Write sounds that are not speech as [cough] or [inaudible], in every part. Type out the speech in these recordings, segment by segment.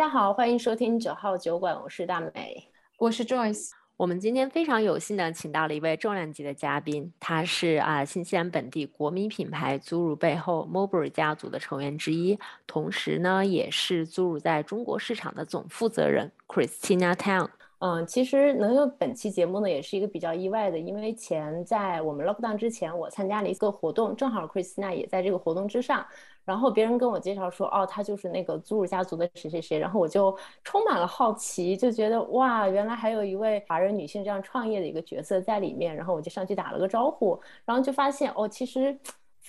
家好，欢迎收听九号酒馆，我是大美，我是 Joyce。我们今天非常有幸的请到了一位重量级的嘉宾，他是啊新西兰本地国民品牌祖乳背后 Mulberry 家族的成员之一，同时呢也是祖乳在中国市场的总负责人 Christina Town。嗯，其实能有本期节目呢，也是一个比较意外的，因为前在我们 Lockdown 之前，我参加了一个活动，正好 Christina 也在这个活动之上。然后别人跟我介绍说，哦，他就是那个祖鲁家族的谁谁谁，然后我就充满了好奇，就觉得哇，原来还有一位华人女性这样创业的一个角色在里面，然后我就上去打了个招呼，然后就发现哦，其实。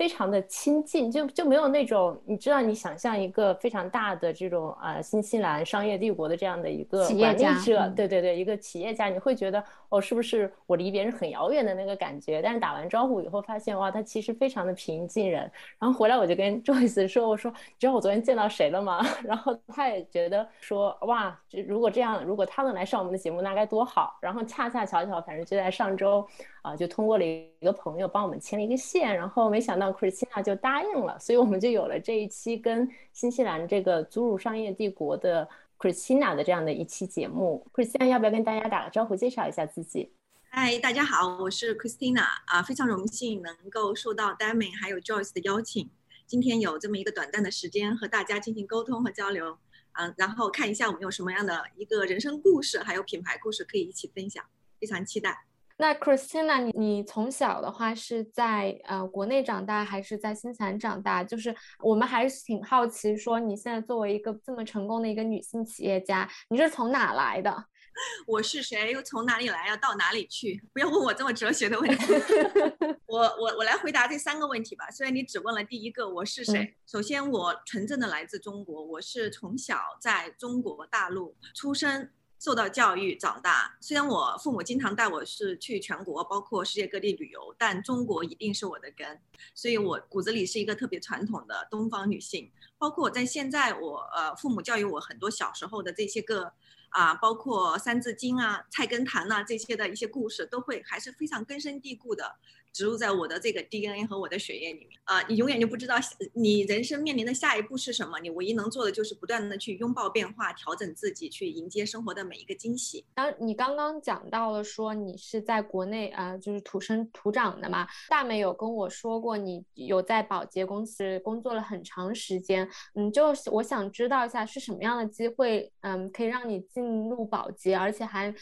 非常的亲近，就就没有那种你知道，你想象一个非常大的这种啊新西兰商业帝国的这样的一个管理者，对对对，一个企业家，你会觉得哦，是不是我离别人很遥远的那个感觉？但是打完招呼以后，发现哇，他其实非常的平易近人。然后回来我就跟 [laughs] Joyce 说，我说你知道我昨天见到谁了吗？[laughs] 然后他也觉得说哇，如果这样，如果他能来上我们的节目，那该多好。然后恰恰巧巧，反正就在上周。啊，就通过了一个朋友帮我们牵了一个线，然后没想到 Christina 就答应了，所以我们就有了这一期跟新西兰这个祖乳商业帝国的 Christina 的这样的一期节目。Christina 要不要跟大家打个招呼，介绍一下自己？嗨，大家好，我是 Christina 啊，非常荣幸能够受到 Damien 还有 Joyce 的邀请，今天有这么一个短暂的时间和大家进行沟通和交流，嗯，然后看一下我们有什么样的一个人生故事，还有品牌故事可以一起分享，非常期待。那 Christina，你你从小的话是在呃国内长大，还是在新西兰长大？就是我们还是挺好奇，说你现在作为一个这么成功的一个女性企业家，你是从哪来的？[laughs] 我是谁？又从哪里来？要到哪里去？[laughs] 不要问我这么哲学的问题。[laughs] 我我我来回答这三个问题吧。虽然你只问了第一个，我是谁？首先，我纯正的来自中国，我是从小在中国大陆出生。受到教育长大，虽然我父母经常带我是去全国，包括世界各地旅游，但中国一定是我的根，所以我骨子里是一个特别传统的东方女性。包括我在现在，我呃父母教育我很多小时候的这些个啊，包括三字经啊、菜根谭呐这些的一些故事，都会还是非常根深蒂固的。植入在我的这个 DNA 和我的血液里面啊，你永远就不知道你人生面临的下一步是什么，你唯一能做的就是不断的去拥抱变化，调整自己，去迎接生活的每一个惊喜。当你刚刚讲到了说你是在国内啊，就是土生土长的嘛，大美有跟我说过你有在保洁公司工作了很长时间，嗯，就我想知道一下是什么样的机会，嗯，可以让你进入保洁，而且还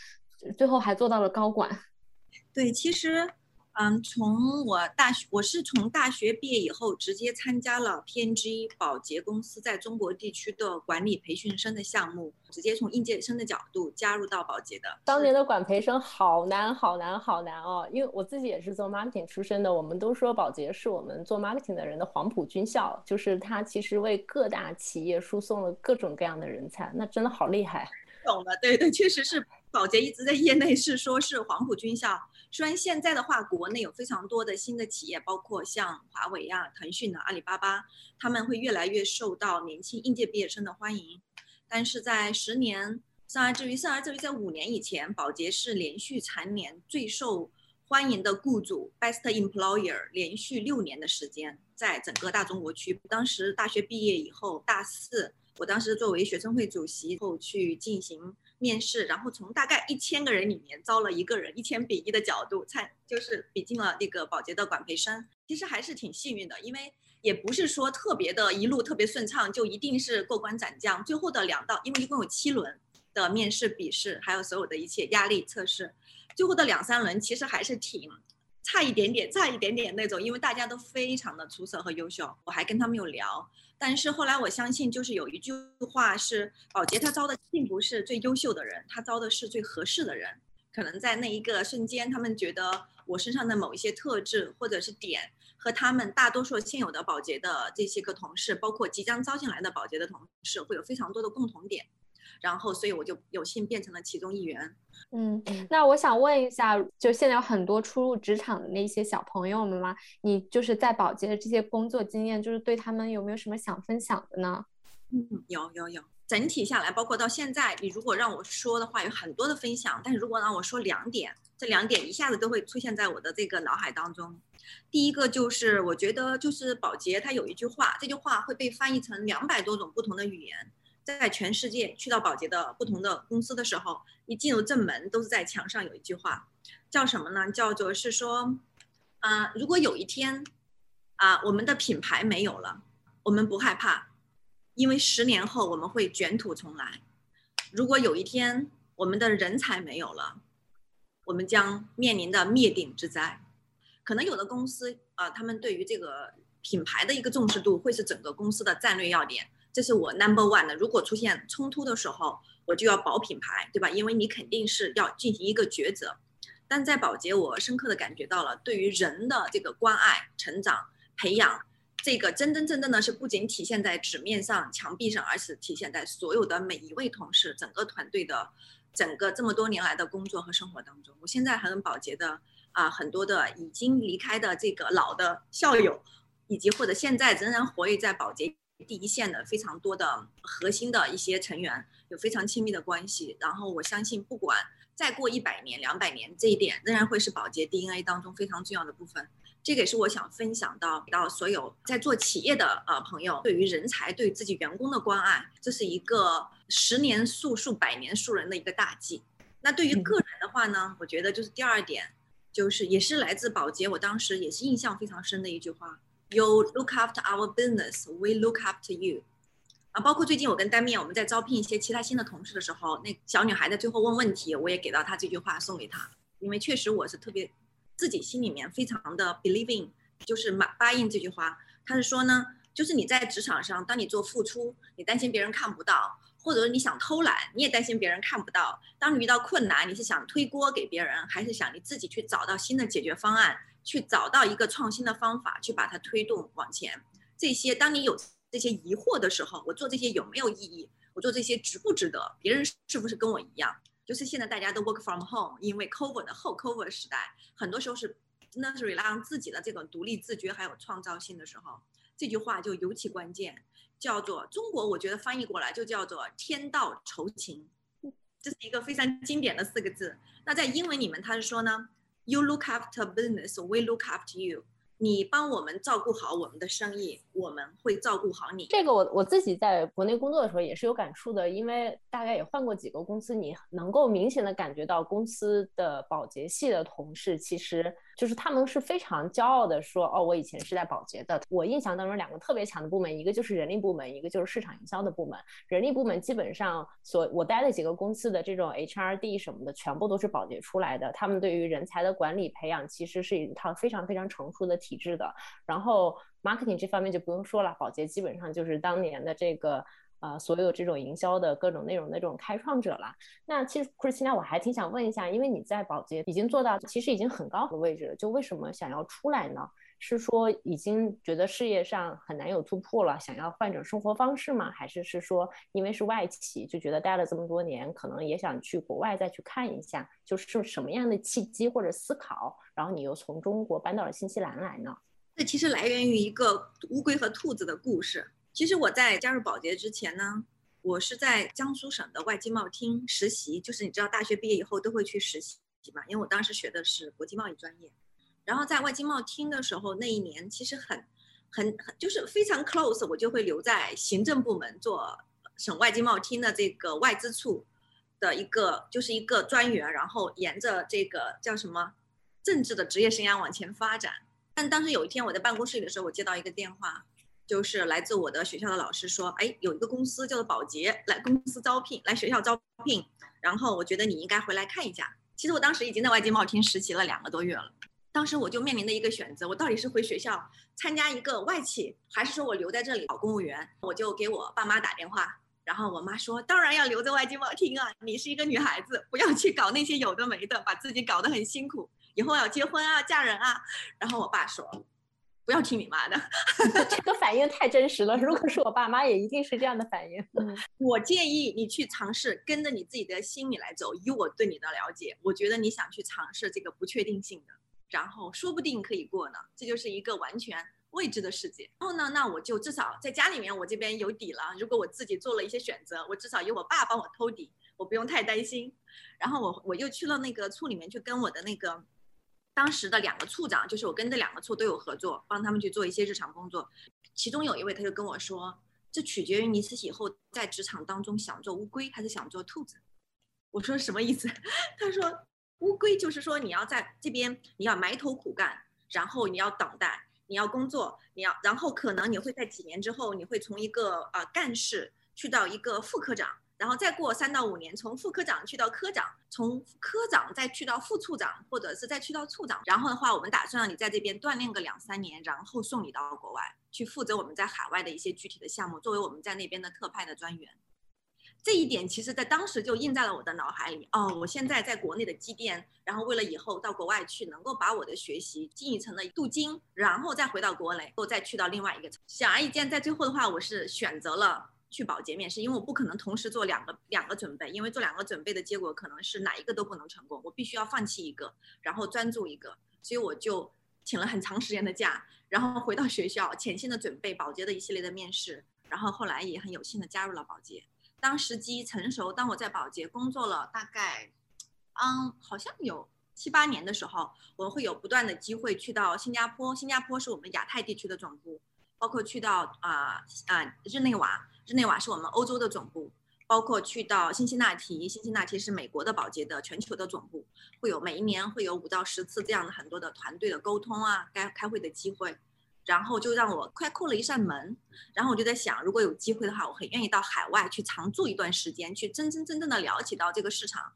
最后还做到了高管。对，其实。嗯，从我大学，我是从大学毕业以后直接参加了 P&G 保洁公司在中国地区的管理培训生的项目，直接从应届生的角度加入到保洁的。当年的管培生好难，好难，好难哦！因为我自己也是做 marketing 出身的，我们都说保洁是我们做 marketing 的人的黄埔军校，就是它其实为各大企业输送了各种各样的人才，那真的好厉害。懂了，对对，确实是。保洁一直在业内是说是黄埔军校，虽然现在的话，国内有非常多的新的企业，包括像华为呀、腾讯啊、阿里巴巴，他们会越来越受到年轻应届毕业生的欢迎。但是在十年，甚而至于甚而至于在五年以前，宝洁是连续蝉联最受欢迎的雇主 （Best Employer） 连续六年的时间，在整个大中国区。当时大学毕业以后，大四，我当时作为学生会主席后去进行。面试，然后从大概一千个人里面招了一个人，一千比一的角度，参就是比进了那个保洁的管培生。其实还是挺幸运的，因为也不是说特别的一路特别顺畅，就一定是过关斩将。最后的两道，因为一共有七轮的面试、笔试，还有所有的一切压力测试，最后的两三轮其实还是挺。差一点点，差一点点那种，因为大家都非常的出色和优秀，我还跟他们有聊。但是后来我相信，就是有一句话是，保洁他招的并不是最优秀的人，他招的是最合适的人。可能在那一个瞬间，他们觉得我身上的某一些特质或者是点，和他们大多数现有的保洁的这些个同事，包括即将招进来的保洁的同事，会有非常多的共同点。然后，所以我就有幸变成了其中一员。嗯，那我想问一下，就现在有很多初入职场的那些小朋友们嘛？你就是在保洁的这些工作经验，就是对他们有没有什么想分享的呢？嗯，有有有。整体下来，包括到现在，你如果让我说的话，有很多的分享。但是如果让我说两点，这两点一下子都会出现在我的这个脑海当中。第一个就是，我觉得就是保洁它有一句话，这句话会被翻译成两百多种不同的语言。在全世界去到保洁的不同的公司的时候，一进入正门都是在墙上有一句话，叫什么呢？叫做是说，啊，如果有一天，啊，我们的品牌没有了，我们不害怕，因为十年后我们会卷土重来。如果有一天我们的人才没有了，我们将面临的灭顶之灾。可能有的公司啊，他们对于这个品牌的一个重视度会是整个公司的战略要点，这是我 number one 的。如果出现冲突的时候，我就要保品牌，对吧？因为你肯定是要进行一个抉择。但在保洁，我深刻的感觉到了对于人的这个关爱、成长、培养，这个真真正正的是不仅体现在纸面上、墙壁上，而是体现在所有的每一位同事、整个团队的整个这么多年来的工作和生活当中。我现在还跟保洁的。啊，很多的已经离开的这个老的校友，以及或者现在仍然活跃在保洁第一线的非常多的核心的一些成员，有非常亲密的关系。然后我相信，不管再过一百年、两百年，这一点仍然会是保洁 DNA 当中非常重要的部分。这个也是我想分享到到所有在做企业的呃朋友，对于人才、对自己员工的关爱，这是一个十年树树、百年树人的一个大计。那对于个人的话呢，我觉得就是第二点。就是也是来自保洁，我当时也是印象非常深的一句话：You look after our business, we look after you。啊，包括最近我跟丹面我们在招聘一些其他新的同事的时候，那小女孩在最后问问题，我也给到她这句话送给她，因为确实我是特别自己心里面非常的 believing，就是马答应这句话。她是说呢，就是你在职场上，当你做付出，你担心别人看不到。或者你想偷懒，你也担心别人看不到。当你遇到困难，你是想推锅给别人，还是想你自己去找到新的解决方案，去找到一个创新的方法，去把它推动往前？这些，当你有这些疑惑的时候，我做这些有没有意义？我做这些值不值得？别人是不是跟我一样？就是现在大家都 work from home，因为 cover 的后 cover 时代，很多时候是真的是 rely on 自己的这种独立自觉还有创造性的时候，这句话就尤其关键。叫做中国，我觉得翻译过来就叫做“天道酬勤”，这是一个非常经典的四个字。那在英文里面，他是说呢 ，“You look after business, we look after you。”你帮我们照顾好我们的生意， 我们会照顾好你。这个我我自己在国内工作的时候也是有感触的，因为大概也换过几个公司，你能够明显的感觉到公司的保洁系的同事其实。就是他们是非常骄傲的说，哦，我以前是在保洁的。我印象当中两个特别强的部门，一个就是人力部门，一个就是市场营销的部门。人力部门基本上所我待的几个公司的这种 HRD 什么的，全部都是保洁出来的。他们对于人才的管理培养，其实是一套非常非常成熟的体制的。然后 marketing 这方面就不用说了，宝洁基本上就是当年的这个。呃，所有这种营销的各种内容的这种开创者了。那其实 Chrisina，我还挺想问一下，因为你在宝洁已经做到其实已经很高的位置了，就为什么想要出来呢？是说已经觉得事业上很难有突破了，想要换种生活方式吗？还是是说因为是外企，就觉得待了这么多年，可能也想去国外再去看一下，就是什么样的契机或者思考，然后你又从中国搬到了新西兰来呢？这其实来源于一个乌龟和兔子的故事。其实我在加入保洁之前呢，我是在江苏省的外经贸厅实习，就是你知道大学毕业以后都会去实习嘛，因为我当时学的是国际贸易专业。然后在外经贸厅的时候，那一年其实很、很、很就是非常 close，我就会留在行政部门做省外经贸厅的这个外资处的一个，就是一个专员，然后沿着这个叫什么政治的职业生涯往前发展。但当时有一天我在办公室里的时候，我接到一个电话。就是来自我的学校的老师说，哎，有一个公司叫做保洁来公司招聘，来学校招聘，然后我觉得你应该回来看一下。其实我当时已经在外经贸厅实习了两个多月了，当时我就面临的一个选择，我到底是回学校参加一个外企，还是说我留在这里考公务员？我就给我爸妈打电话，然后我妈说，当然要留在外经贸厅啊，你是一个女孩子，不要去搞那些有的没的，把自己搞得很辛苦，以后要结婚啊，嫁人啊。然后我爸说。不要听你妈的 [laughs] [laughs] 这个反应太真实了。如果是我爸妈，也一定是这样的反应。嗯，[laughs] 我建议你去尝试跟着你自己的心理来走。以我对你的了解，我觉得你想去尝试这个不确定性的，然后说不定可以过呢。这就是一个完全未知的世界。然后呢，那我就至少在家里面，我这边有底了。如果我自己做了一些选择，我至少有我爸帮我兜底，我不用太担心。然后我我又去了那个处里面去跟我的那个。当时的两个处长，就是我跟这两个处都有合作，帮他们去做一些日常工作。其中有一位他就跟我说：“这取决于你自己以后在职场当中想做乌龟还是想做兔子。我说什么意思？[laughs] 他说乌龟就是说你要在这边你要埋头苦干，然后你要等待，你要工作，你要，然后可能你会在几年之后，你会从一个呃干事去到一个副科长。然后再过三到五年，从副科长去到科长，从科长再去到副处长，或者是再去到处长。然后的话，我们打算让你在这边锻炼个两三年，然后送你到国外去负责我们在海外的一些具体的项目，作为我们在那边的特派的专员。这一点其实在当时就印在了我的脑海里。哦，我现在在国内的积淀，然后为了以后到国外去，能够把我的学习进一层的镀金，然后再回到国内，后再去到另外一个。显而易见，在最后的话，我是选择了。去保洁面试，因为我不可能同时做两个两个准备，因为做两个准备的结果可能是哪一个都不能成功，我必须要放弃一个，然后专注一个，所以我就请了很长时间的假，然后回到学校潜心的准备保洁的一系列的面试，然后后来也很有幸的加入了保洁。当时机成熟，当我在保洁工作了大概，嗯，好像有七八年的时候，我会有不断的机会去到新加坡，新加坡是我们亚太地区的总部，包括去到啊啊日内瓦。日内瓦是我们欧洲的总部，包括去到辛辛那提，辛辛那提是美国的保洁的全球的总部，会有每一年会有五到十次这样的很多的团队的沟通啊，该开会的机会，然后就让我快扣了一扇门，然后我就在想，如果有机会的话，我很愿意到海外去常住一段时间，去真真正正的了解到这个市场，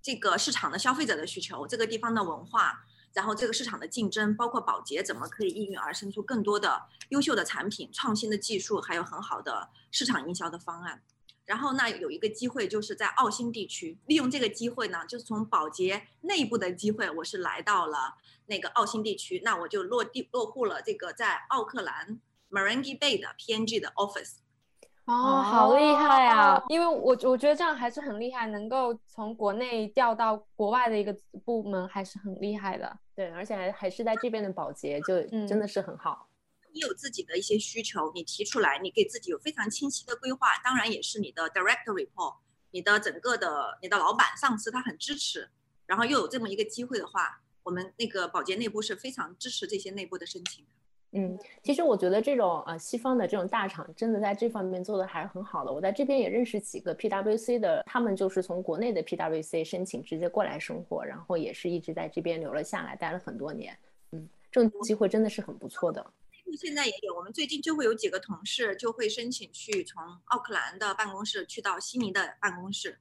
这个市场的消费者的需求，这个地方的文化。然后这个市场的竞争，包括保洁怎么可以应运而生出更多的优秀的产品、创新的技术，还有很好的市场营销的方案。然后那有一个机会，就是在澳新地区，利用这个机会呢，就是从保洁内部的机会，我是来到了那个澳新地区，那我就落地落户了这个在奥克兰 Marangi Bay 的 PNG 的 office。哦，好厉害啊！因为我我觉得这样还是很厉害，能够从国内调到国外的一个部门还是很厉害的。对，而且还还是在这边的保洁，就真的是很好。你有自己的一些需求，你提出来，你给自己有非常清晰的规划，当然也是你的 direct report，你的整个的你的老板上司他很支持，然后又有这么一个机会的话，我们那个保洁内部是非常支持这些内部的申请的。嗯，其实我觉得这种呃西方的这种大厂真的在这方面做的还是很好的。我在这边也认识几个 PWC 的，他们就是从国内的 PWC 申请直接过来生活，然后也是一直在这边留了下来，待了很多年。嗯，这种机会真的是很不错的。现在也有，我们最近就会有几个同事就会申请去从奥克兰的办公室去到悉尼的办公室，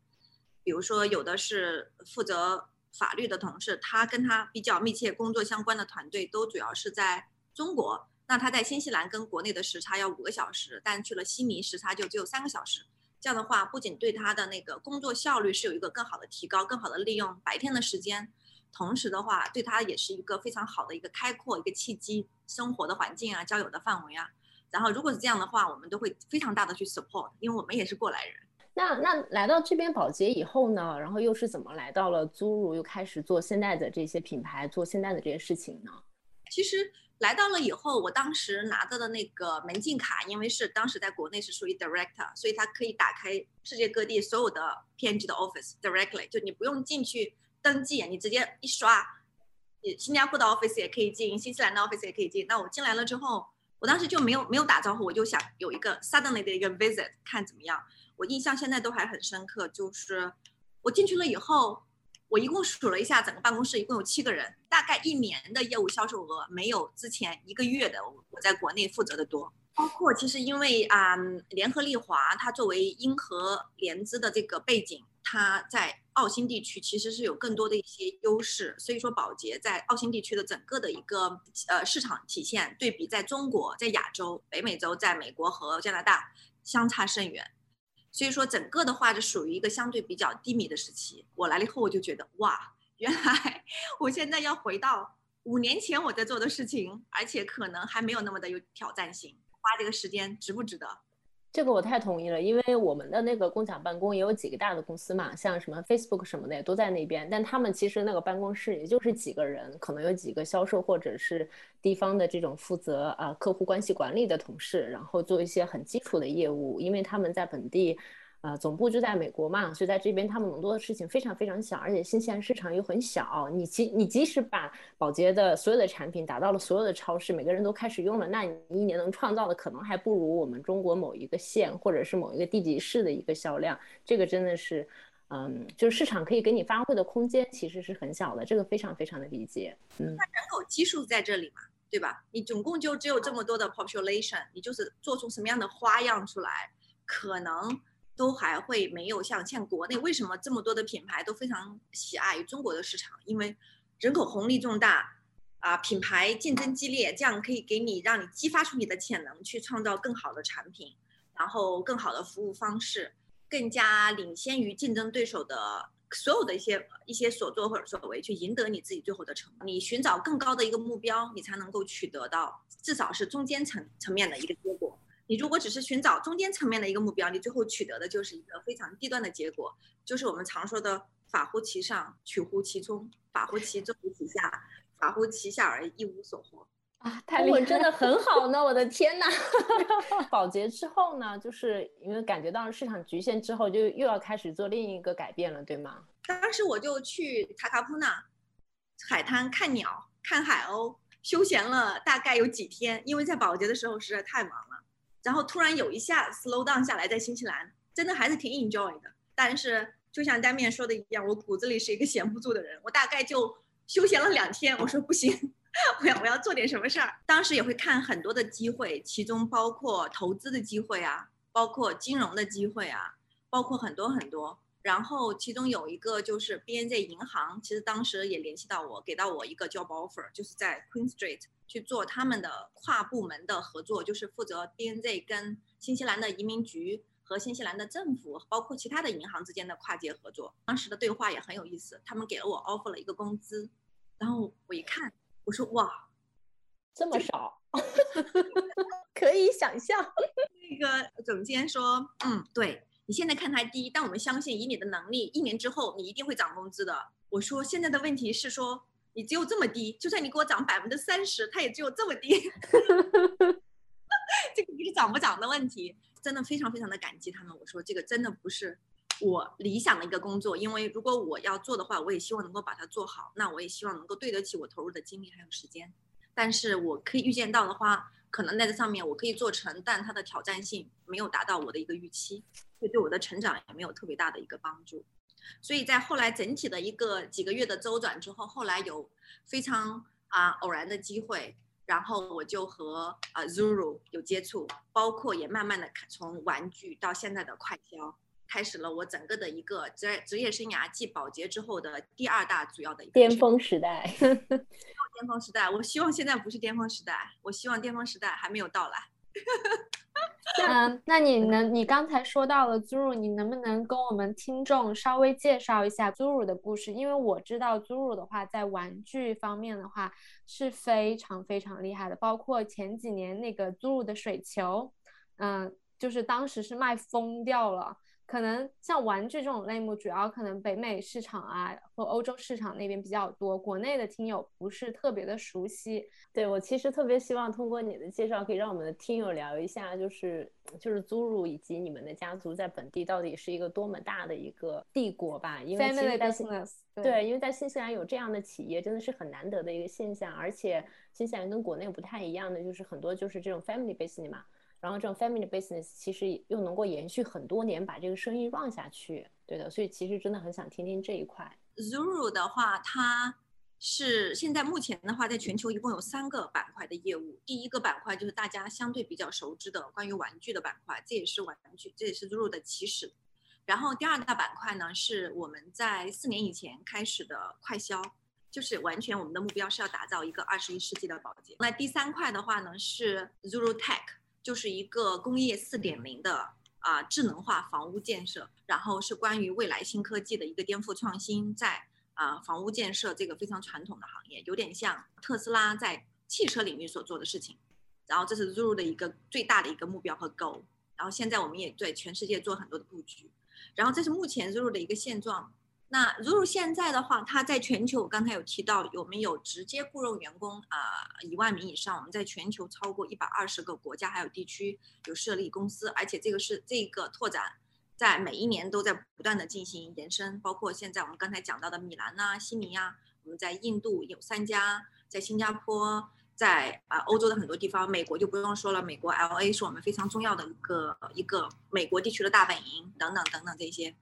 比如说有的是负责法律的同事，他跟他比较密切工作相关的团队都主要是在。中国，那他在新西兰跟国内的时差要五个小时，但去了悉尼时差就只有三个小时。这样的话，不仅对他的那个工作效率是有一个更好的提高，更好的利用白天的时间，同时的话，对他也是一个非常好的一个开阔一个契机，生活的环境啊，交友的范围啊。然后如果是这样的话，我们都会非常大的去 support，因为我们也是过来人。那那来到这边保洁以后呢，然后又是怎么来到了租入，又开始做现在的这些品牌，做现在的这些事情呢？其实。来到了以后，我当时拿到的那个门禁卡，因为是当时在国内是属于 director，所以它可以打开世界各地所有的 PNG 的 office directly，就你不用进去登记，你直接一刷，你新加坡的 office 也可以进，新西兰的 office 也可以进。那我进来了之后，我当时就没有没有打招呼，我就想有一个 suddenly 的一个 visit，看怎么样。我印象现在都还很深刻，就是我进去了以后。我一共数了一下，整个办公室一共有七个人，大概一年的业务销售额没有之前一个月的我在国内负责的多。包括其实因为啊，联合利华它作为英和联资的这个背景，它在澳新地区其实是有更多的一些优势，所以说宝洁在澳新地区的整个的一个呃市场体现，对比在中国、在亚洲、北美洲、在美国和加拿大相差甚远。所以说，整个的话就属于一个相对比较低迷的时期。我来了以后，我就觉得哇，原来 [laughs] 我现在要回到五年前我在做的事情，而且可能还没有那么的有挑战性。花这个时间值不值得？这个我太同意了，因为我们的那个共享办公也有几个大的公司嘛，像什么 Facebook 什么的也都在那边，但他们其实那个办公室也就是几个人，可能有几个销售或者是地方的这种负责啊客户关系管理的同事，然后做一些很基础的业务，因为他们在本地呃，总部就在美国嘛，所以在这边他们能做的事情非常非常小，而且新西兰市场又很小。你即你即使把宝洁的所有的产品打到了所有的超市，每个人都开始用了，那你一年能创造的可能还不如我们中国某一个县或者是某一个地级市的一个销量。这个真的是，嗯，就是市场可以给你发挥的空间其实是很小的，这个非常非常的理解。嗯，那人口基数在这里嘛，对吧？你总共就只有这么多的 population，你就是做出什么样的花样出来，可能。都还会没有像像国内，为什么这么多的品牌都非常喜爱中国的市场？因为人口红利重大，啊，品牌竞争激烈，这样可以给你让你激发出你的潜能，去创造更好的产品，然后更好的服务方式，更加领先于竞争对手的所有的一些一些所作或者所为，去赢得你自己最后的成。你寻找更高的一个目标，你才能够取得到至少是中间层层面的一个结果。你如果只是寻找中间层面的一个目标，你最后取得的就是一个非常低端的结果，就是我们常说的“法乎其上，取乎其中；法乎其中，其下；法乎其下而一无所获”。啊，太厉害，真的很好呢！我的天呐，[laughs] 保洁之后呢，就是因为感觉到了市场局限之后，就又要开始做另一个改变了，对吗？当时我就去塔卡普纳海滩看鸟、看海鸥，休闲了大概有几天，因为在保洁的时候实在太忙了。然后突然有一下 slow down 下来，在新西兰真的还是挺 enjoy 的。但是就像单面说的一样，我骨子里是一个闲不住的人。我大概就休闲了两天，我说不行，[laughs] 我要我要做点什么事儿。当时也会看很多的机会，其中包括投资的机会啊，包括金融的机会啊，包括很多很多。然后其中有一个就是 BNZ 银行，其实当时也联系到我，给到我一个 job offer，就是在 Queen Street。去做他们的跨部门的合作，就是负责 BNZ 跟新西兰的移民局和新西兰的政府，包括其他的银行之间的跨界合作。当时的对话也很有意思，他们给了我 offer 了一个工资，然后我一看，我说哇，这么少，[laughs] 可以想象。那个总监说，嗯，对你现在看它低，但我们相信以你的能力，一年之后你一定会涨工资的。我说现在的问题是说。你只有这么低，就算你给我涨百分之三十，它也只有这么低。[laughs] 这个不是涨不涨的问题，真的非常非常的感激他们。我说这个真的不是我理想的一个工作，因为如果我要做的话，我也希望能够把它做好，那我也希望能够对得起我投入的精力还有时间。但是我可以预见到的话，可能在这上面我可以做成，但它的挑战性没有达到我的一个预期，这对我的成长也没有特别大的一个帮助。所以在后来整体的一个几个月的周转之后，后来有非常啊偶然的机会，然后我就和啊 Zuru 有接触，包括也慢慢的从玩具到现在的快销，开始了我整个的一个职职业生涯继保洁之后的第二大主要的一个巅峰时代。[laughs] 巅峰时代，我希望现在不是巅峰时代，我希望巅峰时代还没有到来。[laughs] 嗯，那你能，你刚才说到了 Zuru，你能不能跟我们听众稍微介绍一下 Zuru 的故事？因为我知道 Zuru 的话，在玩具方面的话是非常非常厉害的，包括前几年那个 Zuru 的水球，嗯，就是当时是卖疯掉了。可能像玩具这种类目，主要可能北美市场啊或欧洲市场那边比较多，国内的听友不是特别的熟悉。对我其实特别希望通过你的介绍，可以让我们的听友聊一下，就是就是 Zuru 以及你们的家族在本地到底是一个多么大的一个帝国吧？因为其实在新对，因为在新西兰有这样的企业真的是很难得的一个现象，而且新西兰跟国内不太一样的就是很多就是这种 family business 嘛。然后这种 family business 其实又能够延续很多年，把这个生意 run 下去，对的。所以其实真的很想听听这一块。Zuru 的话，它是现在目前的话，在全球一共有三个板块的业务。第一个板块就是大家相对比较熟知的关于玩具的板块，这也是玩具，这也是 Zuru 的起始。然后第二大板块呢，是我们在四年以前开始的快销，就是完全我们的目标是要打造一个二十一世纪的保洁。那第三块的话呢，是 Zuru Tech。就是一个工业四点零的啊智能化房屋建设，然后是关于未来新科技的一个颠覆创新，在啊房屋建设这个非常传统的行业，有点像特斯拉在汽车领域所做的事情。然后这是 Zuru 的一个最大的一个目标和 goal。然后现在我们也对全世界做很多的布局。然后这是目前 Zuru 的一个现状。那如果现在的话，它在全球，我刚才有提到，有没有直接雇佣员工啊？一万名以上，我们在全球超过一百二十个国家还有地区有设立公司，而且这个是这个拓展，在每一年都在不断的进行延伸，包括现在我们刚才讲到的米兰呐、悉尼呀，我们在印度有三家，在新加坡，在啊欧洲的很多地方，美国就不用说了，美国 L A 是我们非常重要的一个一个美国地区的大本营等等等等这些。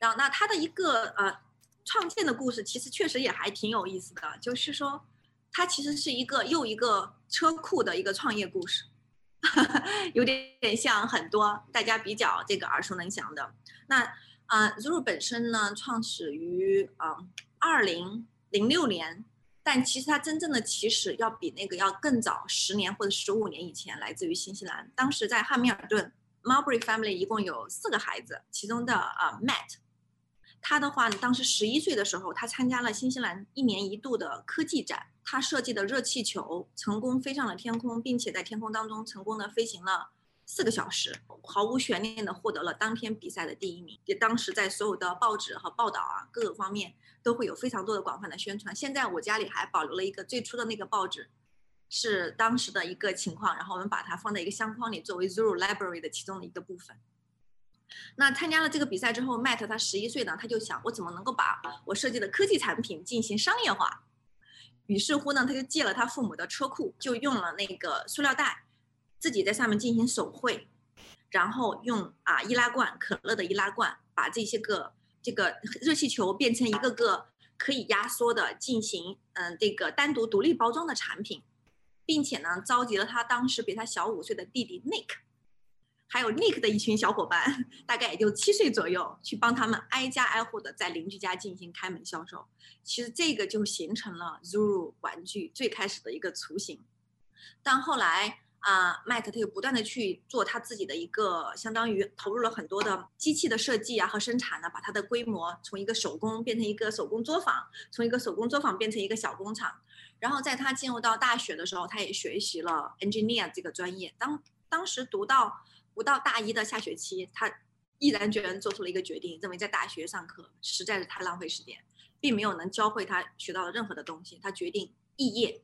然后那它的一个呃创建的故事，其实确实也还挺有意思的，就是说它其实是一个又一个车库的一个创业故事。[laughs] 有点像很多大家比较这个耳熟能详的。那啊，Zuru 本身呢，创始于啊二零零六年，但其实它真正的起始要比那个要更早，十年或者十五年以前，来自于新西兰。当时在汉密尔顿，Marbury family 一共有四个孩子，其中的啊 Matt，他的话呢，当时十一岁的时候，他参加了新西兰一年一度的科技展。他设计的热气球成功飞上了天空，并且在天空当中成功的飞行了四个小时，毫无悬念的获得了当天比赛的第一名。也当时在所有的报纸和报道啊各个方面都会有非常多的广泛的宣传。现在我家里还保留了一个最初的那个报纸，是当时的一个情况，然后我们把它放在一个相框里，作为 Zoo Library 的其中的一个部分。那参加了这个比赛之后，Matt 他十一岁呢，他就想我怎么能够把我设计的科技产品进行商业化。于是乎呢，他就借了他父母的车库，就用了那个塑料袋，自己在上面进行手绘，然后用啊易拉罐可乐的易拉罐，把这些个这个热气球变成一个个可以压缩的，进行嗯这个单独独立包装的产品，并且呢，召集了他当时比他小五岁的弟弟 Nick。还有 Nick 的一群小伙伴，大概也就七岁左右，去帮他们挨家挨户的在邻居家进行开门销售。其实这个就形成了 Zuru 玩具最开始的一个雏形。但后来啊，Matt 他又不断的去做他自己的一个，相当于投入了很多的机器的设计啊和生产呢，把它的规模从一个手工变成一个手工作坊，从一个手工作坊变成一个小工厂。然后在他进入到大学的时候，他也学习了 engineer 这个专业。当当时读到。不到大一的下学期，他毅然决然做出了一个决定，认为在大学上课实在是太浪费时间，并没有能教会他学到的任何的东西。他决定肄业，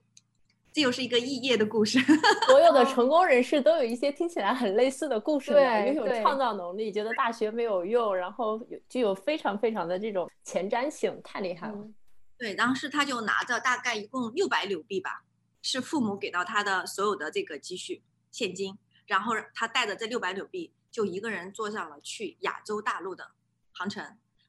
这又是一个肄业的故事。[laughs] 所有的成功人士都有一些听起来很类似的故事，对，拥有创造能力，觉得大学没有用，然后有具有非常非常的这种前瞻性，太厉害了。对，当时他就拿着大概一共六百纽币吧，是父母给到他的所有的这个积蓄现金。然后他带着这六百纽币，就一个人坐上了去亚洲大陆的航程。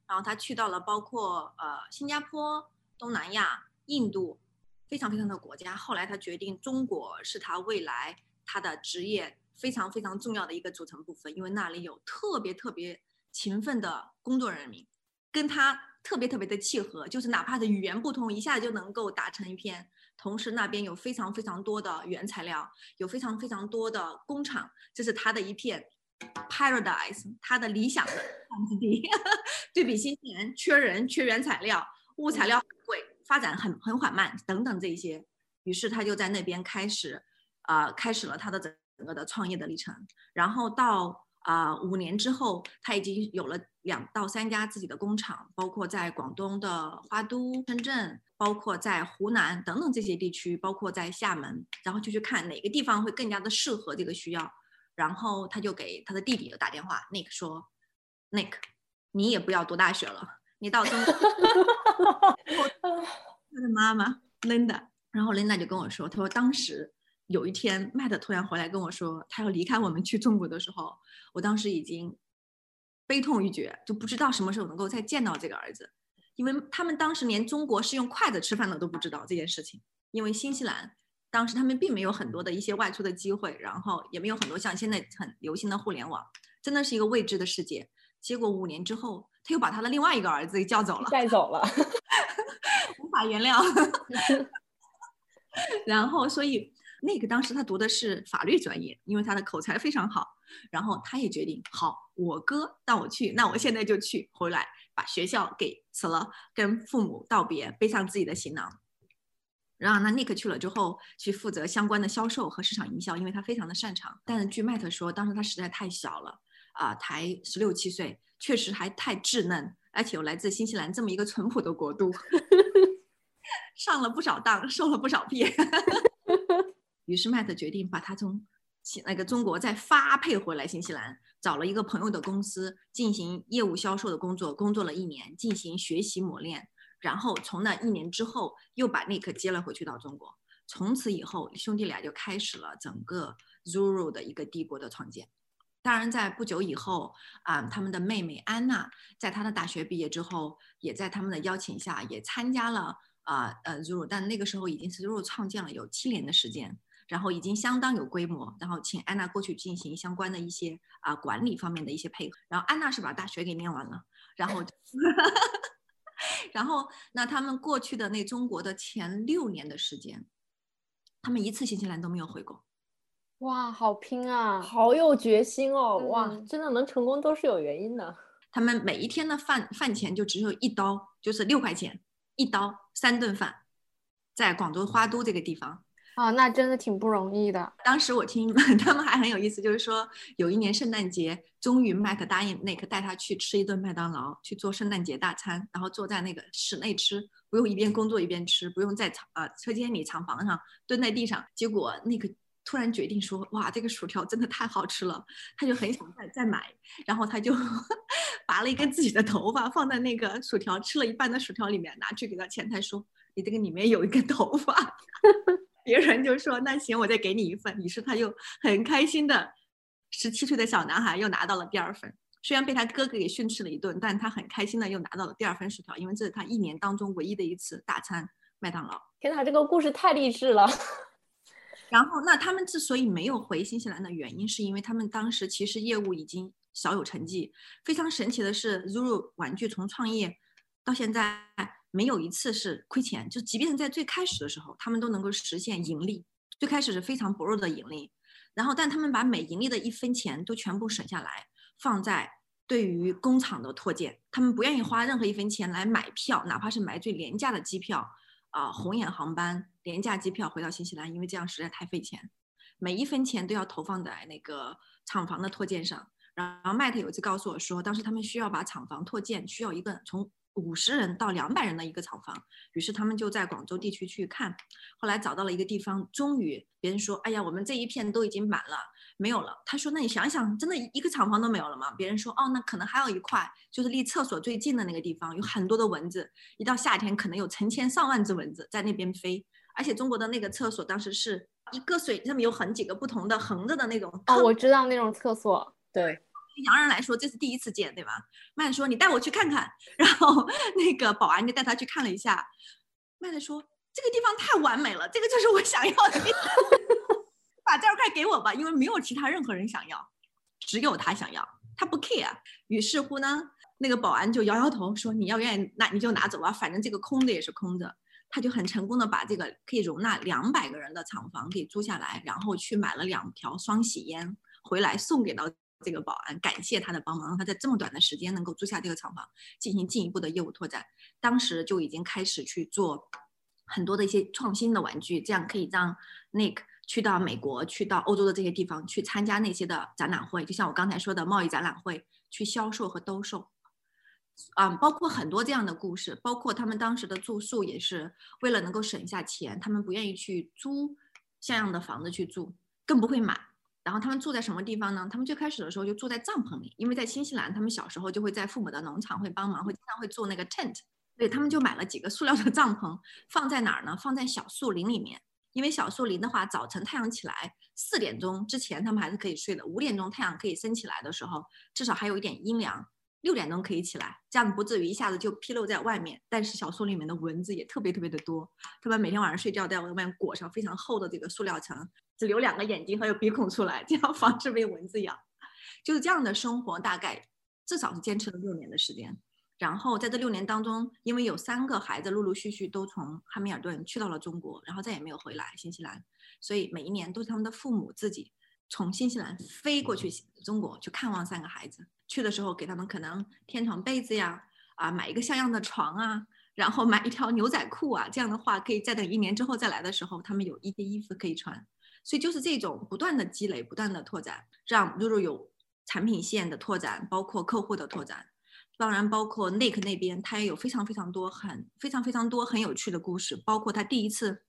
然后他去到了包括呃新加坡、东南亚、印度，非常非常的国家。后来他决定中国是他未来他的职业非常非常重要的一个组成部分，因为那里有特别特别勤奋的工作人民，跟他特别特别的契合，就是哪怕是语言不通，一下就能够打成一片。同时，那边有非常非常多的原材料，有非常非常多的工厂，这是他的一片 paradise，他的理想的发基地。[laughs] 对比新西兰缺人、缺原材料、物材料很贵、发展很很缓慢等等这些，于是他就在那边开始，呃，开始了他的整个的创业的历程。然后到啊五年之后，他已经有了两到三家自己的工厂，包括在广东的花都、深圳。包括在湖南等等这些地区，包括在厦门，然后就去看哪个地方会更加的适合这个需要，然后他就给他的弟弟打电话，Nick 说，Nick，你也不要读大学了，你到中国。[laughs] 他的妈妈 Linda，然后 Linda 就跟我说，他说当时有一天 Matt 突然回来跟我说，他要离开我们去中国的时候，我当时已经悲痛欲绝，就不知道什么时候能够再见到这个儿子。因为他们当时连中国是用筷子吃饭的都不知道这件事情，因为新西兰当时他们并没有很多的一些外出的机会，然后也没有很多像现在很流行的互联网，真的是一个未知的世界。结果五年之后，他又把他的另外一个儿子给叫走了，带走了，[laughs] 无法原谅。[laughs] 然后，所以那个当时他读的是法律专业，因为他的口才非常好。然后他也决定，好，我哥带我去，那我现在就去，回来。把学校给辞了，跟父母道别，背上自己的行囊。然后那 Nick 去了之后，去负责相关的销售和市场营销，因为他非常的擅长。但是据 Matt 说，当时他实在太小了，啊，才十六七岁，确实还太稚嫩，而且又来自新西兰这么一个淳朴的国度，[laughs] 上了不少当，受了不少骗。于是 Matt 决定把他从那个中国再发配回来新西兰，找了一个朋友的公司进行业务销售的工作，工作了一年，进行学习磨练，然后从那一年之后又把 Nick 接了回去到中国。从此以后，兄弟俩就开始了整个 Zuru 的一个帝国的创建。当然，在不久以后啊，他们的妹妹安娜在她的大学毕业之后，也在他们的邀请下也参加了啊呃 Zuru，但那个时候已经是 Zuru 创建了有七年的时间，然后已经相当有规模，然后请安娜过去进行相关的一些啊管理方面的一些配合。然后安娜是把大学给念完了，然后 [laughs] 然后那他们过去的那中国的前六年的时间。他们一次新西兰都没有回过，哇，好拼啊，好有决心哦，哇，真的能成功都是有原因的。他们每一天的饭饭钱就只有一刀，就是六块钱一刀，三顿饭，在广州花都这个地方。啊，那真的挺不容易的。当时我听 [laughs] 他们还很有意思，就是说有一年圣诞节，终于麦克答应那个带他去吃一顿麦当劳，去做圣诞节大餐，然后坐在那个室内吃，不用一边工作一边吃，不用在厂啊车间里厂房上蹲在地上。结果那个突然决定说，哇，这个薯条真的太好吃了，他就很想再再买，然后他就 [laughs] 拔了一根自己的头发放在那个薯条吃了一半的薯条里面，拿去给他前台说，你这个里面有一根头发。[laughs] 别人就说那行，我再给你一份。于是他又很开心的，十七岁的小男孩又拿到了第二份。虽然被他哥哥给训斥了一顿，但他很开心的又拿到了第二份薯条，因为这是他一年当中唯一的一次大餐麦当劳。天哪，这个故事太励志了。[laughs] 然后，那他们之所以没有回新西兰的原因，是因为他们当时其实业务已经小有成绩。非常神奇的是，Zuru 玩具从创业到现在。没有一次是亏钱，就即便在最开始的时候，他们都能够实现盈利。最开始是非常薄弱的盈利，然后但他们把每盈利的一分钱都全部省下来，放在对于工厂的拓建。他们不愿意花任何一分钱来买票，哪怕是买最廉价的机票，啊，红眼航班廉价机票回到新西兰，因为这样实在太费钱。每一分钱都要投放在那个厂房的拓建上。然后麦特有一次告诉我说，当时他们需要把厂房拓建，需要一个从。五十人到两百人的一个厂房，于是他们就在广州地区去看，后来找到了一个地方，终于别人说，哎呀，我们这一片都已经满了，没有了。他说，那你想想，真的一个厂房都没有了吗？别人说，哦，那可能还有一块，就是离厕所最近的那个地方，有很多的蚊子，一到夏天可能有成千上万只蚊子在那边飞，而且中国的那个厕所当时是一个水上面有很几个不同的横着的那种。哦，我知道那种厕所，对。洋人来说，这是第一次见，对吧？麦说：“你带我去看看。” [laughs] 然后那个保安就带他去看了一下。麦特说：“这个地方太完美了，这个就是我想要的。把这块给我吧，因为没有其他任何人想要，只有他想要，他不 care。”于是乎呢，那个保安就摇摇头说：“你要愿意，那你就拿走吧，反正这个空的也是空的。”他就很成功的把这个可以容纳两百个人的厂房给租下来，然后去买了两条双喜烟回来送给到。这个保安感谢他的帮忙，让他在这么短的时间能够租下这个厂房，进行进一步的业务拓展。当时就已经开始去做很多的一些创新的玩具，这样可以让 Nick 去到美国、去到欧洲的这些地方去参加那些的展览会，就像我刚才说的贸易展览会，去销售和兜售。啊，包括很多这样的故事，包括他们当时的住宿也是为了能够省下钱，他们不愿意去租像样的房子去住，更不会买。然后他们住在什么地方呢？他们最开始的时候就住在帐篷里，因为在新西兰，他们小时候就会在父母的农场会帮忙，会经常会做那个 tent，所以他们就买了几个塑料的帐篷，放在哪儿呢？放在小树林里面。因为小树林的话，早晨太阳起来四点钟之前，他们还是可以睡的。五点钟太阳可以升起来的时候，至少还有一点阴凉。六点钟可以起来，这样不至于一下子就披露在外面。但是小树里面的蚊子也特别特别的多，他们每天晚上睡觉在外面裹上非常厚的这个塑料层，只留两个眼睛还有鼻孔出来，[laughs] 这样防止被蚊子咬。就是这样的生活，大概至少是坚持了六年的时间。然后在这六年当中，因为有三个孩子陆陆续续都从汉密尔顿去到了中国，然后再也没有回来新西兰，所以每一年都是他们的父母自己从新西兰飞过去中国去看望三个孩子。去的时候给他们可能添床被子呀，啊，买一个像样的床啊，然后买一条牛仔裤啊，这样的话可以再等一年之后再来的时候，他们有一些衣服可以穿。所以就是这种不断的积累、不断的拓展，让露露有产品线的拓展，包括客户的拓展，当然包括 Nick 那边，他也有非常非常多很非常非常多很有趣的故事，包括他第一次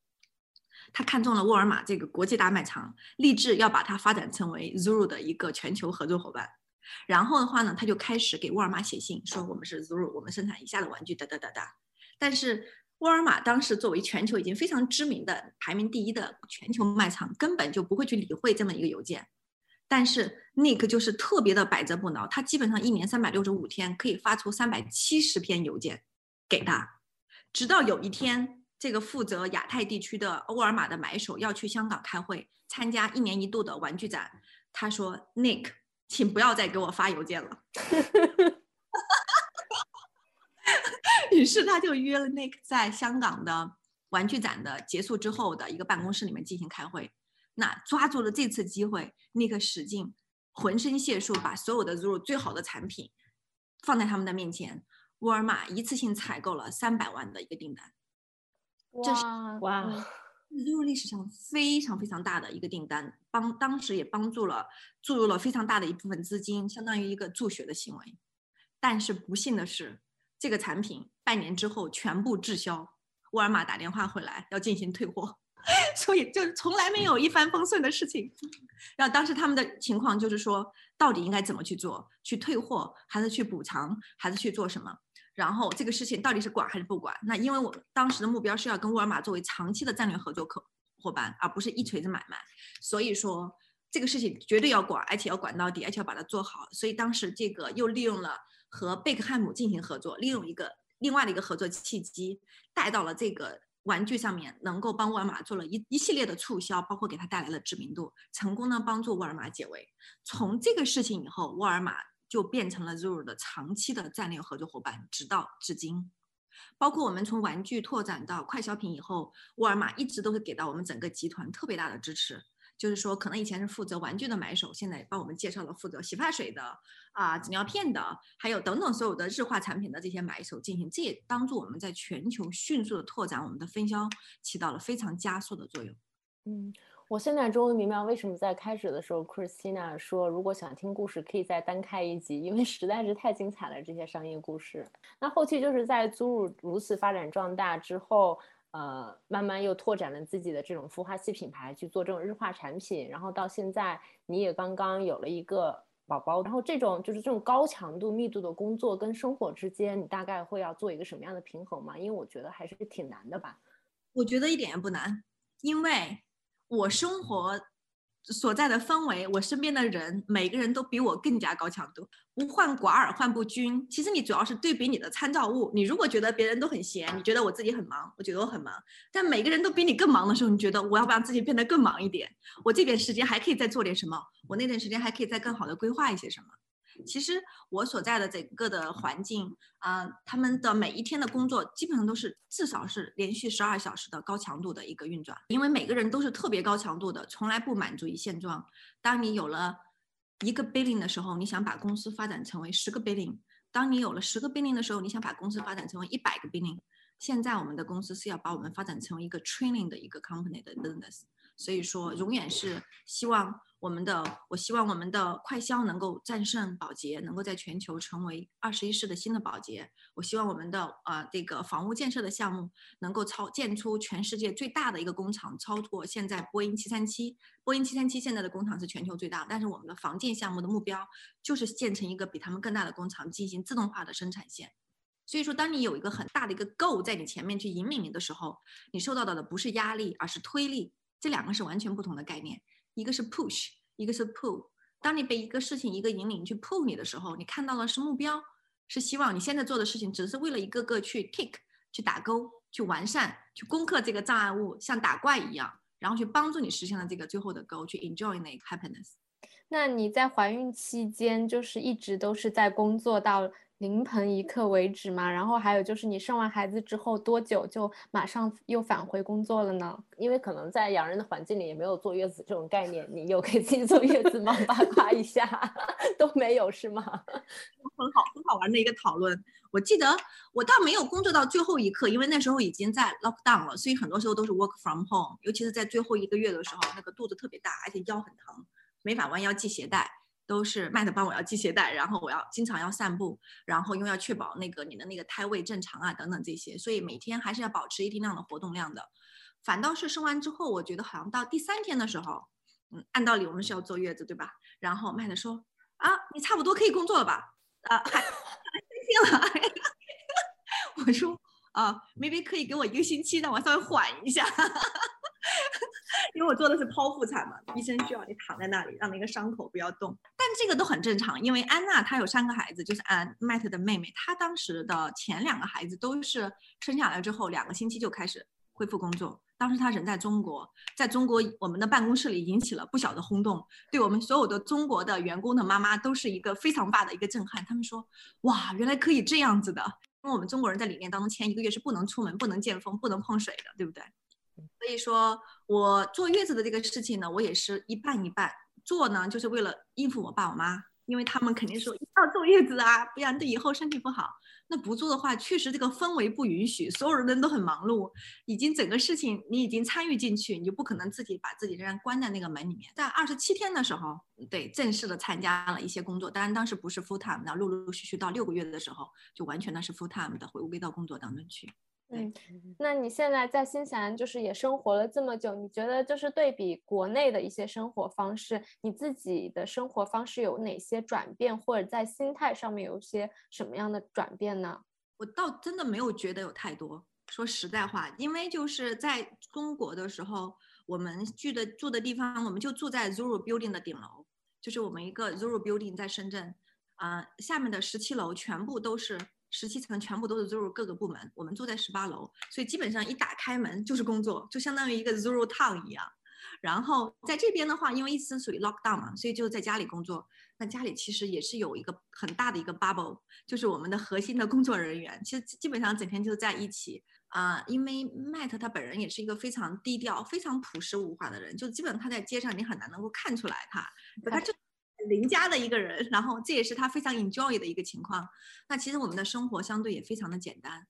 他看中了沃尔玛这个国际大卖场，立志要把它发展成为 Zuru 的一个全球合作伙伴。然后的话呢，他就开始给沃尔玛写信，说我们是 Zuru，我们生产以下的玩具，哒哒哒哒。但是沃尔玛当时作为全球已经非常知名的、排名第一的全球卖场，根本就不会去理会这么一个邮件。但是 Nick 就是特别的百折不挠，他基本上一年三百六十五天可以发出三百七十篇邮件给他，直到有一天，这个负责亚太地区的沃尔玛的买手要去香港开会，参加一年一度的玩具展，他说：“Nick，请不要再给我发邮件了。” [laughs] 于是他就约了 Nick 在香港的玩具展的结束之后的一个办公室里面进行开会。那抓住了这次机会，Nick 使劲浑身解数，把所有的 Zuru 最好的产品放在他们的面前。沃尔玛一次性采购了三百万的一个订单，这是哇，Zuru 历史上非常非常大的一个订单，帮当时也帮助了注入了非常大的一部分资金，相当于一个助学的行为。但是不幸的是。这个产品半年之后全部滞销，沃尔玛打电话回来要进行退货，[laughs] 所以就从来没有一帆风顺的事情。[laughs] 然后当时他们的情况就是说，到底应该怎么去做？去退货，还是去补偿，还是去做什么？然后这个事情到底是管还是不管？那因为我们当时的目标是要跟沃尔玛作为长期的战略合作客伙伴，而不是一锤子买卖，所以说这个事情绝对要管，而且要管到底，而且要把它做好。所以当时这个又利用了。和贝克汉姆进行合作，利用一个另外的一个合作契机，带到了这个玩具上面，能够帮沃尔玛做了一一系列的促销，包括给他带来了知名度，成功的帮助沃尔玛解围。从这个事情以后，沃尔玛就变成了 Zoor 的长期的战略合作伙伴，直到至今。包括我们从玩具拓展到快消品以后，沃尔玛一直都是给到我们整个集团特别大的支持。就是说，可能以前是负责玩具的买手，现在帮我们介绍了负责洗发水的啊、纸尿片的，还有等等所有的日化产品的这些买手进行，这也帮助我们在全球迅速的拓展我们的分销，起到了非常加速的作用。嗯，我现在终于明白为什么在开始的时候，Christina 说如果想听故事可以再单开一集，因为实在是太精彩了这些商业故事。那后期就是在租入如此发展壮大之后。呃，慢慢又拓展了自己的这种孵化器品牌，去做这种日化产品，然后到现在你也刚刚有了一个宝宝，然后这种就是这种高强度密度的工作跟生活之间，你大概会要做一个什么样的平衡吗？因为我觉得还是挺难的吧。我觉得一点也不难，因为我生活。所在的氛围，我身边的人，每个人都比我更加高强度，不患寡而患不均。其实你主要是对比你的参照物。你如果觉得别人都很闲，你觉得我自己很忙，我觉得我很忙。但每个人都比你更忙的时候，你觉得我要不让自己变得更忙一点？我这点时间还可以再做点什么？我那段时间还可以再更好的规划一些什么？其实我所在的整个的环境啊，他们的每一天的工作基本上都是至少是连续十二小时的高强度的一个运转，因为每个人都是特别高强度的，从来不满足于现状。当你有了一个 billing 的时候，你想把公司发展成为十个 billing；当你有了十个 billing 的时候，你想把公司发展成为一百个 billing。现在我们的公司是要把我们发展成为一个 training 的一个 company 的 business，所以说永远是希望。我们的，我希望我们的快销能够战胜保洁，能够在全球成为二十一世的新的保洁。我希望我们的呃这个房屋建设的项目能够超建出全世界最大的一个工厂，超过现在波音七三七。波音七三七现在的工厂是全球最大，但是我们的房建项目的目标就是建成一个比他们更大的工厂，进行自动化的生产线。所以说，当你有一个很大的一个 Go 在你前面去引领你的时候，你受到的不是压力，而是推力。这两个是完全不同的概念。一个是 push，一个是 pull。当你被一个事情一个引领去 pull 你的时候，你看到的是目标，是希望你现在做的事情只是为了一个个去 tick、去打勾、去完善、去攻克这个障碍物，像打怪一样，然后去帮助你实现了这个最后的 go，去 enjoy 那个 happiness。那你在怀孕期间就是一直都是在工作到？临盆一刻为止嘛，然后还有就是你生完孩子之后多久就马上又返回工作了呢？因为可能在洋人的环境里也没有坐月子这种概念，你有给自己坐月子吗？八卦一下，[laughs] 都没有是吗？[laughs] 很好，很好玩的一个讨论。我记得我倒没有工作到最后一刻，因为那时候已经在 lock down 了，所以很多时候都是 work from home。尤其是在最后一个月的时候，那个肚子特别大，而且腰很疼，没法弯腰系鞋带。都是麦的帮我要系鞋带，然后我要经常要散步，然后又要确保那个你的那个胎位正常啊等等这些，所以每天还是要保持一定量的活动量的。反倒是生完之后，我觉得好像到第三天的时候，嗯，按道理我们是要坐月子对吧？然后麦特说啊，你差不多可以工作了吧？啊，还还三天了。[laughs] 我说啊，maybe 可以给我一个星期，让我稍微缓一下。[laughs] 因为我做的是剖腹产嘛，医生需要你躺在那里，让那个伤口不要动。但这个都很正常，因为安娜她有三个孩子，就是安麦特的妹妹，她当时的前两个孩子都是生下来之后两个星期就开始恢复工作。当时她人在中国，在中国我们的办公室里引起了不小的轰动，对我们所有的中国的员工的妈妈都是一个非常大的一个震撼。他们说：“哇，原来可以这样子的。”因为我们中国人在理念当中，前一个月是不能出门、不能见风、不能碰水的，对不对？所以说，我坐月子的这个事情呢，我也是一半一半做呢，就是为了应付我爸我妈，因为他们肯定说要坐月子啊，不然对以后身体不好。那不做的话，确实这个氛围不允许，所有人都很忙碌，已经整个事情你已经参与进去，你就不可能自己把自己仍然关在那个门里面。在二十七天的时候，对，正式的参加了一些工作，当然当时不是 full time，那陆陆续续到六个月的时候，就完全的是 full time 的回归到工作当中去。嗯，那你现在在新西兰就是也生活了这么久，你觉得就是对比国内的一些生活方式，你自己的生活方式有哪些转变，或者在心态上面有些什么样的转变呢？我倒真的没有觉得有太多，说实在话，因为就是在中国的时候，我们住的住的地方，我们就住在 Zuru Building 的顶楼，就是我们一个 Zuru Building 在深圳，啊，下面的十七楼全部都是。十七层全部都是 Zero 各个部门，我们住在十八楼，所以基本上一打开门就是工作，就相当于一个 Zero Town 一样。然后在这边的话，因为一直属于 Lockdown 嘛，所以就在家里工作。那家里其实也是有一个很大的一个 bubble，就是我们的核心的工作人员，其实基本上整天就在一起啊。因为 Matt 他本人也是一个非常低调、非常朴实无华的人，就基本上他在街上你很难能够看出来他，他就。邻家的一个人，然后这也是他非常 enjoy 的一个情况。那其实我们的生活相对也非常的简单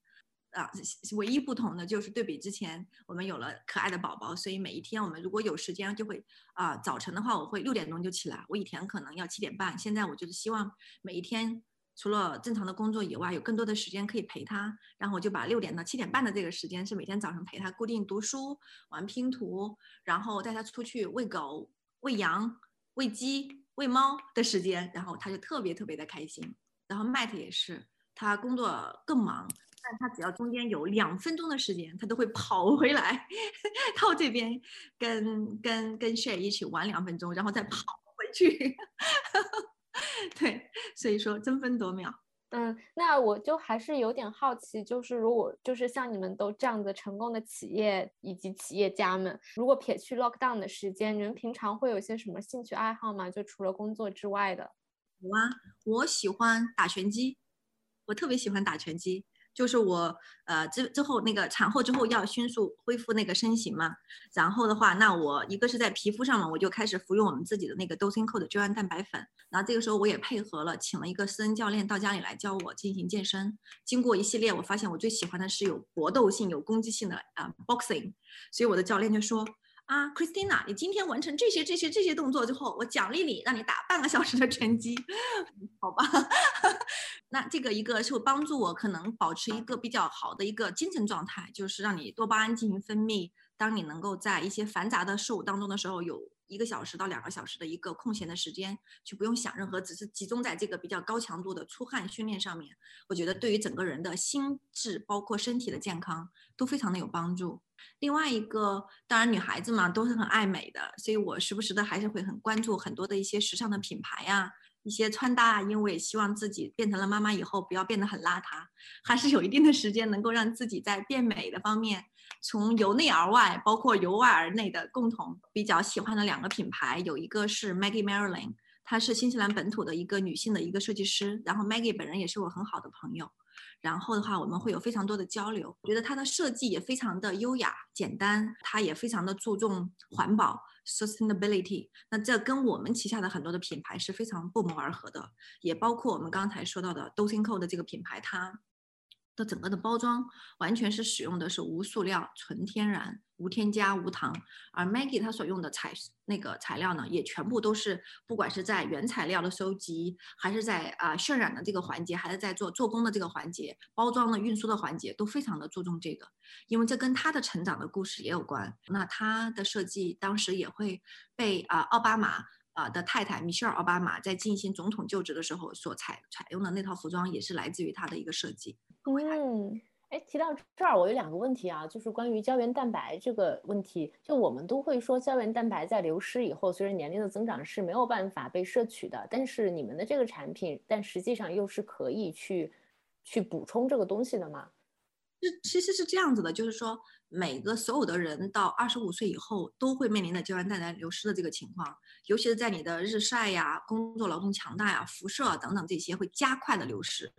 啊，唯一不同的就是对比之前，我们有了可爱的宝宝，所以每一天我们如果有时间就会啊，早晨的话我会六点钟就起来，我以前可能要七点半，现在我就是希望每一天除了正常的工作以外，有更多的时间可以陪他，然后我就把六点到七点半的这个时间是每天早上陪他固定读书、玩拼图，然后带他出去喂狗、喂羊、喂鸡。喂猫的时间，然后他就特别特别的开心。然后 Matt 也是，他工作更忙，但他只要中间有两分钟的时间，他都会跑回来 [laughs] 到这边跟跟跟 Share 一起玩两分钟，然后再跑回去。[laughs] 对，所以说争分夺秒。嗯，那我就还是有点好奇，就是如果就是像你们都这样子成功的企业以及企业家们，如果撇去 lockdown 的时间，你们平常会有些什么兴趣爱好吗？就除了工作之外的？有啊，我喜欢打拳击，我特别喜欢打拳击。就是我，呃，之之后那个产后之后要迅速恢复那个身形嘛，然后的话，那我一个是在皮肤上嘛，我就开始服用我们自己的那个 Dosingco 的胶原蛋白粉，然后这个时候我也配合了，请了一个私人教练到家里来教我进行健身。经过一系列，我发现我最喜欢的是有搏斗性、有攻击性的啊 boxing，所以我的教练就说。啊，Christina，你今天完成这些、这些、这些动作之后，我奖励你，让你打半个小时的拳击，好吧？[laughs] 那这个一个是帮助我可能保持一个比较好的一个精神状态，就是让你多巴胺进行分泌。当你能够在一些繁杂的事物当中的时候，有一个小时到两个小时的一个空闲的时间，就不用想任何，只是集中在这个比较高强度的出汗训练上面。我觉得对于整个人的心智，包括身体的健康，都非常的有帮助。另外一个，当然女孩子嘛都是很爱美的，所以我时不时的还是会很关注很多的一些时尚的品牌呀，一些穿搭，因为希望自己变成了妈妈以后不要变得很邋遢，还是有一定的时间能够让自己在变美的方面，从由内而外，包括由外而内的共同比较喜欢的两个品牌，有一个是 Maggie Marilyn，她是新西兰本土的一个女性的一个设计师，然后 Maggie 本人也是我很好的朋友。然后的话，我们会有非常多的交流。觉得它的设计也非常的优雅、简单，它也非常的注重环保 （sustainability）。那这跟我们旗下的很多的品牌是非常不谋而合的。也包括我们刚才说到的 Dosingco 的这个品牌，它的整个的包装完全是使用的是无塑料、纯天然、无添加、无糖，而 Maggie 它所用的材那个材料呢，也全部都是不管是在原材料的收集，还是在啊渲染的这个环节，还是在做做工的这个环节、包装的运输的环节，都非常的注重这个，因为这跟他的成长的故事也有关。那他的设计当时也会被啊奥巴马。啊的太太米歇尔奥巴马在进行总统就职的时候所采采用的那套服装，也是来自于他的一个设计。嗯，哎，提到这儿，我有两个问题啊，就是关于胶原蛋白这个问题。就我们都会说，胶原蛋白在流失以后，随着年龄的增长是没有办法被摄取的。但是你们的这个产品，但实际上又是可以去去补充这个东西的吗？是，其实是这样子的，就是说。每个所有的人到二十五岁以后都会面临的胶原蛋白流失的这个情况，尤其是在你的日晒呀、工作劳动强大呀、辐射等等这些会加快的流失。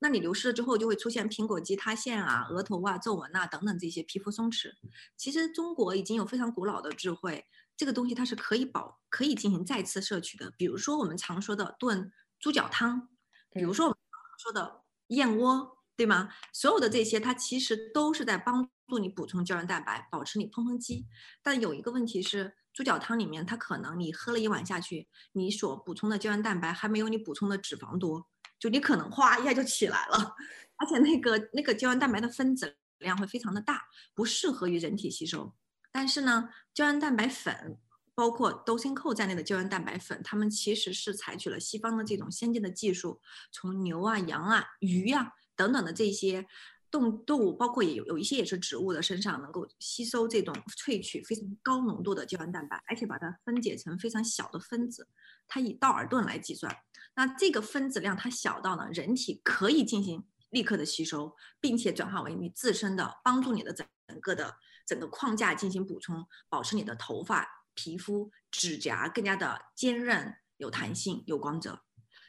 那你流失了之后，就会出现苹果肌塌陷啊、额头啊、皱纹啊等等这些皮肤松弛。其实中国已经有非常古老的智慧，这个东西它是可以保、可以进行再次摄取的。比如说我们常说的炖猪脚汤，比如说我们常说的燕窝，对吗？所有的这些它其实都是在帮。助你补充胶原蛋白，保持你嘭嘭肌。但有一个问题是，猪脚汤里面它可能你喝了一碗下去，你所补充的胶原蛋白还没有你补充的脂肪多，就你可能哗一下就起来了。[laughs] 而且那个那个胶原蛋白的分子量会非常的大，不适合于人体吸收。但是呢，胶原蛋白粉，包括豆星蔻在内的胶原蛋白粉，它们其实是采取了西方的这种先进的技术，从牛啊、羊啊、鱼呀等等的这些。动动物包括也有有一些也是植物的身上能够吸收这种萃取非常高浓度的胶原蛋白，而且把它分解成非常小的分子，它以道尔顿来计算。那这个分子量它小到呢，人体可以进行立刻的吸收，并且转化为你自身的，帮助你的整整个的整个框架进行补充，保持你的头发、皮肤、指甲更加的坚韧、有弹性、有光泽。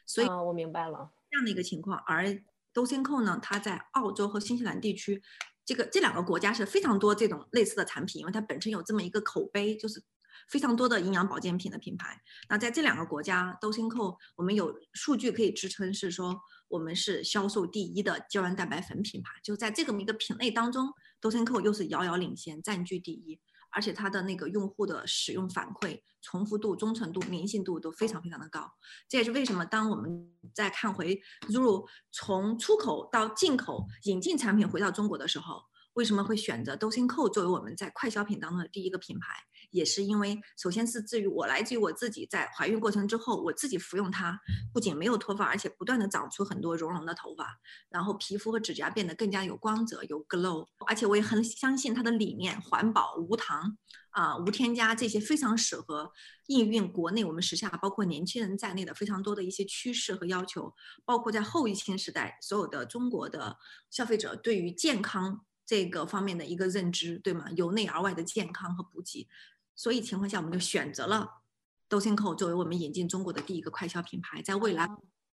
所以我明白了这样的一个情况，而。都先蔻呢，它在澳洲和新西兰地区，这个这两个国家是非常多这种类似的产品，因为它本身有这么一个口碑，就是非常多的营养保健品的品牌。那在这两个国家，都先蔻我们有数据可以支撑，是说我们是销售第一的胶原蛋白粉品牌，就在这个一个品类当中，都先蔻又是遥遥领先，占据第一。而且它的那个用户的使用反馈、重复度、忠诚度、粘性度都非常非常的高。这也是为什么当我们在看回 Zuru 从出口到进口引进产品回到中国的时候。为什么会选择兜心蔻作为我们在快消品当中的第一个品牌？也是因为，首先是至于我来自于我自己在怀孕过程之后，我自己服用它，不仅没有脱发，而且不断的长出很多绒绒的头发，然后皮肤和指甲变得更加有光泽、有 glow。而且我也很相信它的理念，环保、无糖啊、无添加，这些非常适合应运国内我们时下包括年轻人在内的非常多的一些趋势和要求，包括在后疫情时代，所有的中国的消费者对于健康。这个方面的一个认知，对吗？由内而外的健康和补给，所以情况下我们就选择了 Dosenko 作为我们引进中国的第一个快消品牌，在未来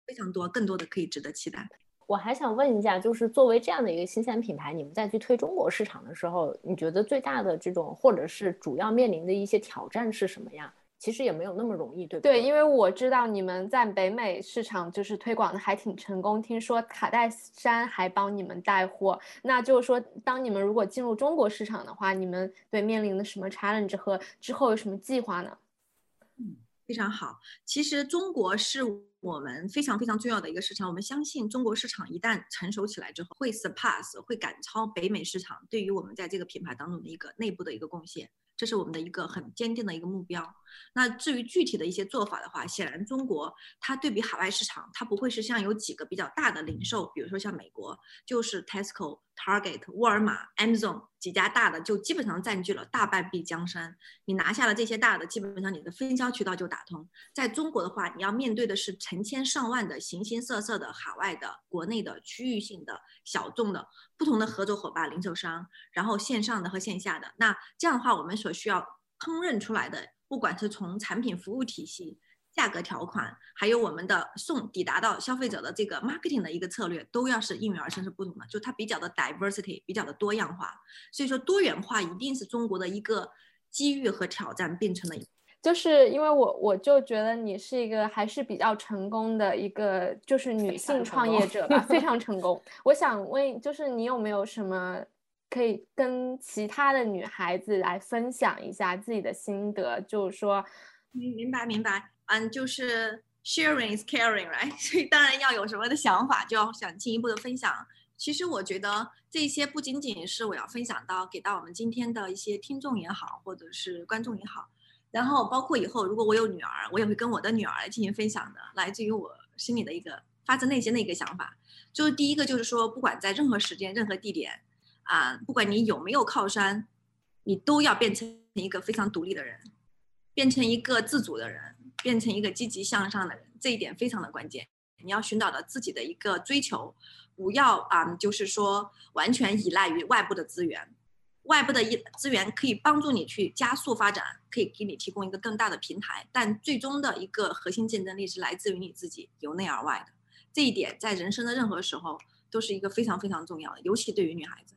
非常多更多的可以值得期待。我还想问一下，就是作为这样的一个新鲜品牌，你们在去推中国市场的时候，你觉得最大的这种或者是主要面临的一些挑战是什么呀？其实也没有那么容易，对不对？对，因为我知道你们在北美市场就是推广的还挺成功，听说卡戴珊还帮你们带货。那就是说，当你们如果进入中国市场的话，你们对面临的什么 challenge 和之后有什么计划呢？嗯，非常好。其实中国是我们非常非常重要的一个市场，我们相信中国市场一旦成熟起来之后，会 surpass 会赶超北美市场，对于我们在这个品牌当中的一个内部的一个贡献。这是我们的一个很坚定的一个目标。那至于具体的一些做法的话，显然中国它对比海外市场，它不会是像有几个比较大的零售，比如说像美国，就是 Tesco。Target、沃尔玛、Amazon 几家大的就基本上占据了大半壁江山。你拿下了这些大的，基本上你的分销渠道就打通。在中国的话，你要面对的是成千上万的形形色色的海外的、国内的、区域性的、小众的不同的合作伙伴、零售商，然后线上的和线下的。那这样的话，我们所需要烹饪出来的，不管是从产品服务体系。价格条款，还有我们的送抵达到消费者的这个 marketing 的一个策略，都要是应运而生，是不同的，就它比较的 diversity，比较的多样化。所以说多元化一定是中国的一个机遇和挑战并存的。就是因为我我就觉得你是一个还是比较成功的一个就是女性创业者吧，非 [laughs] 常成功。我想问，就是你有没有什么可以跟其他的女孩子来分享一下自己的心得？就是说，明明白明白，嗯，就是 sharing is caring，right？[laughs] 所以当然要有什么的想法，就要想进一步的分享。其实我觉得这些不仅仅是我要分享到给到我们今天的一些听众也好，或者是观众也好，然后包括以后如果我有女儿，我也会跟我的女儿来进行分享的，来自于我心里的一个发自内心的一个想法。就是第一个就是说，不管在任何时间、任何地点，啊，不管你有没有靠山，你都要变成一个非常独立的人，变成一个自主的人，变成一个积极向上的人，这一点非常的关键。你要寻找到自己的一个追求。不要啊，就是说完全依赖于外部的资源，外部的一资源可以帮助你去加速发展，可以给你提供一个更大的平台，但最终的一个核心竞争力是来自于你自己，由内而外的。这一点在人生的任何时候都是一个非常非常重要的，尤其对于女孩子。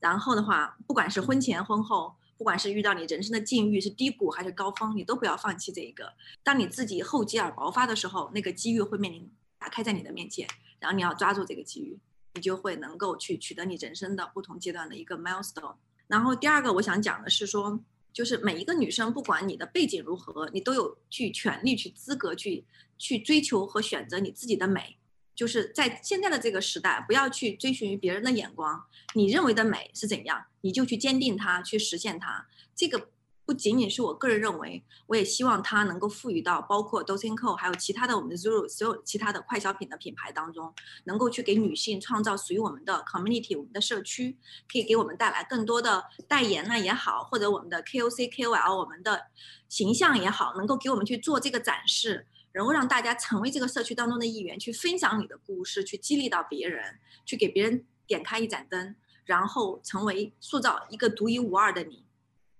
然后的话，不管是婚前婚后，不管是遇到你人生的境遇是低谷还是高峰，你都不要放弃这一个。当你自己厚积而薄发的时候，那个机遇会面临打开在你的面前。然后你要抓住这个机遇，你就会能够去取得你人生的不同阶段的一个 milestone。然后第二个我想讲的是说，就是每一个女生，不管你的背景如何，你都有去权利、去资格、去去追求和选择你自己的美。就是在现在的这个时代，不要去追寻别人的眼光，你认为的美是怎样，你就去坚定它，去实现它。这个。不仅仅是我个人认为，我也希望它能够赋予到包括 Dosenco 还有其他的我们的 Zuru 所有其他的快消品的品牌当中，能够去给女性创造属于我们的 community，我们的社区，可以给我们带来更多的代言呢也好，或者我们的 KOC KOL 我们的形象也好，能够给我们去做这个展示，然后让大家成为这个社区当中的一员，去分享你的故事，去激励到别人，去给别人点开一盏灯，然后成为塑造一个独一无二的你。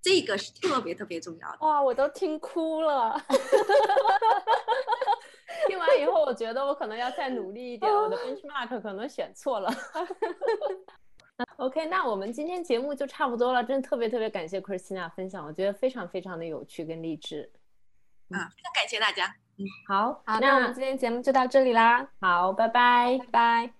这个是特别特别重要的哇，我都听哭了。[laughs] 听完以后，我觉得我可能要再努力一点，我的 [laughs] benchmark 可能选错了。OK，那我们今天节目就差不多了，真的特别特别感谢 Christina 分享，我觉得非常非常的有趣跟励志。啊，非常感谢大家。嗯，好，好，那我们今天节目就到这里啦。好，拜拜，拜拜。